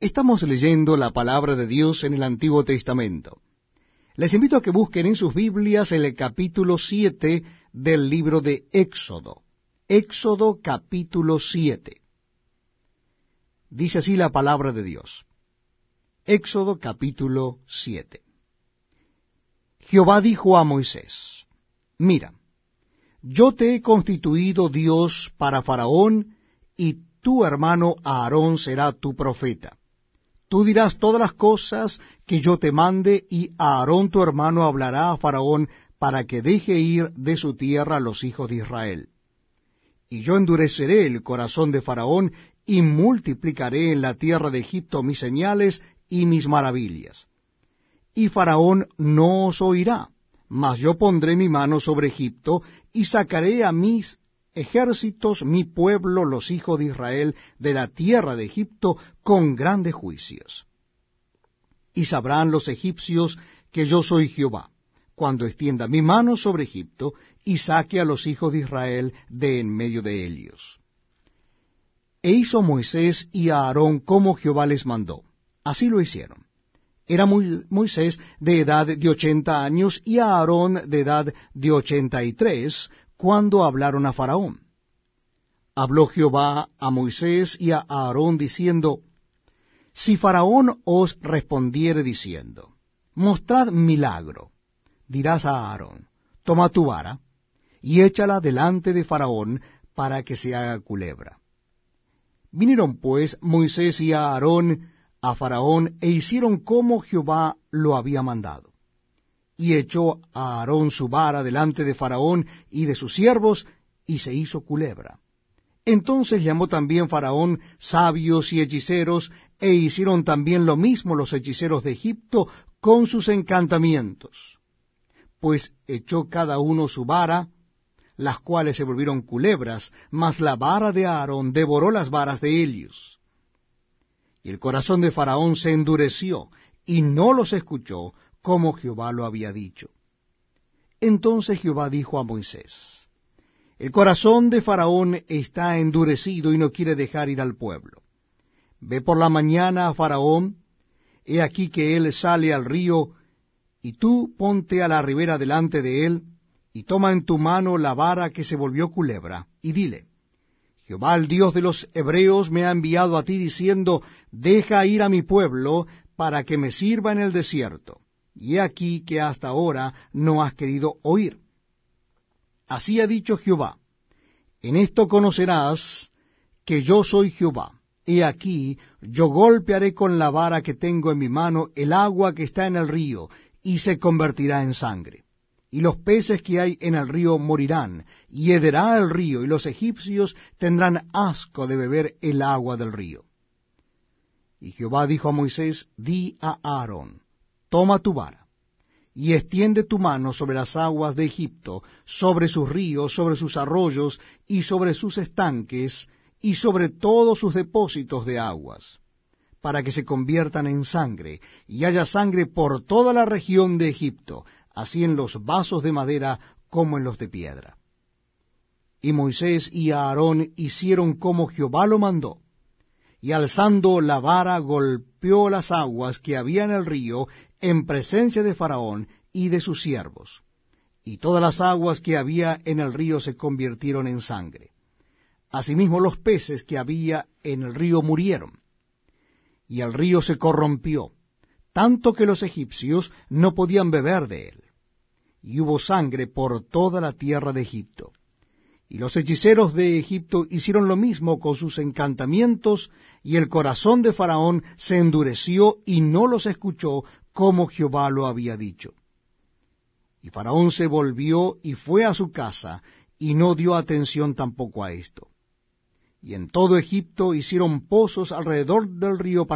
Estamos leyendo la palabra de Dios en el Antiguo Testamento. Les invito a que busquen en sus Biblias el capítulo 7 del libro de Éxodo. Éxodo capítulo 7. Dice así la palabra de Dios. Éxodo capítulo 7. Jehová dijo a Moisés, Mira, yo te he constituido Dios para Faraón, y tu hermano Aarón será tu profeta. Tú dirás todas las cosas que yo te mande, y Aarón tu hermano hablará a Faraón para que deje ir de su tierra a los hijos de Israel. Y yo endureceré el corazón de Faraón, y multiplicaré en la tierra de Egipto mis señales y mis maravillas. Y Faraón no os oirá, mas yo pondré mi mano sobre Egipto, y sacaré a mis ejércitos mi pueblo, los hijos de Israel, de la tierra de Egipto, con grandes juicios. Y sabrán los egipcios que yo soy Jehová, cuando extienda mi mano sobre Egipto, y saque a los hijos de Israel de en medio de ellos. E hizo Moisés y Aarón como Jehová les mandó. Así lo hicieron. Era Moisés de edad de ochenta años y Aarón de edad de ochenta y tres, cuando hablaron a Faraón. Habló Jehová a Moisés y a Aarón diciendo, Si Faraón os respondiere diciendo, Mostrad milagro, dirás a Aarón, Toma tu vara, y échala delante de Faraón, para que se haga culebra. Vinieron pues Moisés y Aarón a Faraón, e hicieron como Jehová lo había mandado y echó a Aarón su vara delante de Faraón y de sus siervos, y se hizo culebra. Entonces llamó también Faraón sabios y hechiceros, e hicieron también lo mismo los hechiceros de Egipto con sus encantamientos. Pues echó cada uno su vara, las cuales se volvieron culebras, mas la vara de Aarón devoró las varas de ellos. Y el corazón de Faraón se endureció, y no los escuchó, como Jehová lo había dicho. Entonces Jehová dijo a Moisés, El corazón de Faraón está endurecido y no quiere dejar ir al pueblo. Ve por la mañana a Faraón, he aquí que él sale al río, y tú ponte a la ribera delante de él, y toma en tu mano la vara que se volvió culebra, y dile, Jehová el Dios de los Hebreos me ha enviado a ti diciendo, Deja ir a mi pueblo, para que me sirva en el desierto y he aquí que hasta ahora no has querido oír. Así ha dicho Jehová, en esto conocerás que yo soy Jehová. He aquí, yo golpearé con la vara que tengo en mi mano el agua que está en el río, y se convertirá en sangre. Y los peces que hay en el río morirán, y hederá el río, y los egipcios tendrán asco de beber el agua del río. Y Jehová dijo a Moisés, di a Aarón, toma tu vara, y extiende tu mano sobre las aguas de Egipto, sobre sus ríos, sobre sus arroyos, y sobre sus estanques, y sobre todos sus depósitos de aguas, para que se conviertan en sangre, y haya sangre por toda la región de Egipto, así en los vasos de madera como en los de piedra. Y Moisés y Aarón hicieron como Jehová lo mandó, y alzando la vara golpeó las aguas que había en el río en presencia de Faraón y de sus siervos, y todas las aguas que había en el río se convirtieron en sangre. Asimismo los peces que había en el río murieron, y el río se corrompió, tanto que los egipcios no podían beber de él, y hubo sangre por toda la tierra de Egipto. Y los hechiceros de Egipto hicieron lo mismo con sus encantamientos, y el corazón de Faraón se endureció y no los escuchó como Jehová lo había dicho. Y Faraón se volvió y fue a su casa, y no dio atención tampoco a esto. Y en todo Egipto hicieron pozos alrededor del río para